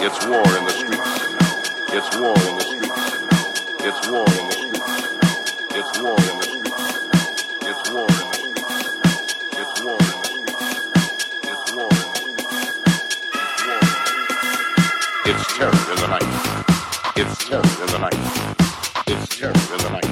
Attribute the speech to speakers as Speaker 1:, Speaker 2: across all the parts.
Speaker 1: It's war in the streets. It's war in the streets. It's war in the streets. It's war in the streets. It's war in the streets. It's war in the streets. It's war in the streets. It's terror in the night. It's terror in the night. It's terror in the night.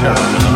Speaker 1: Yeah.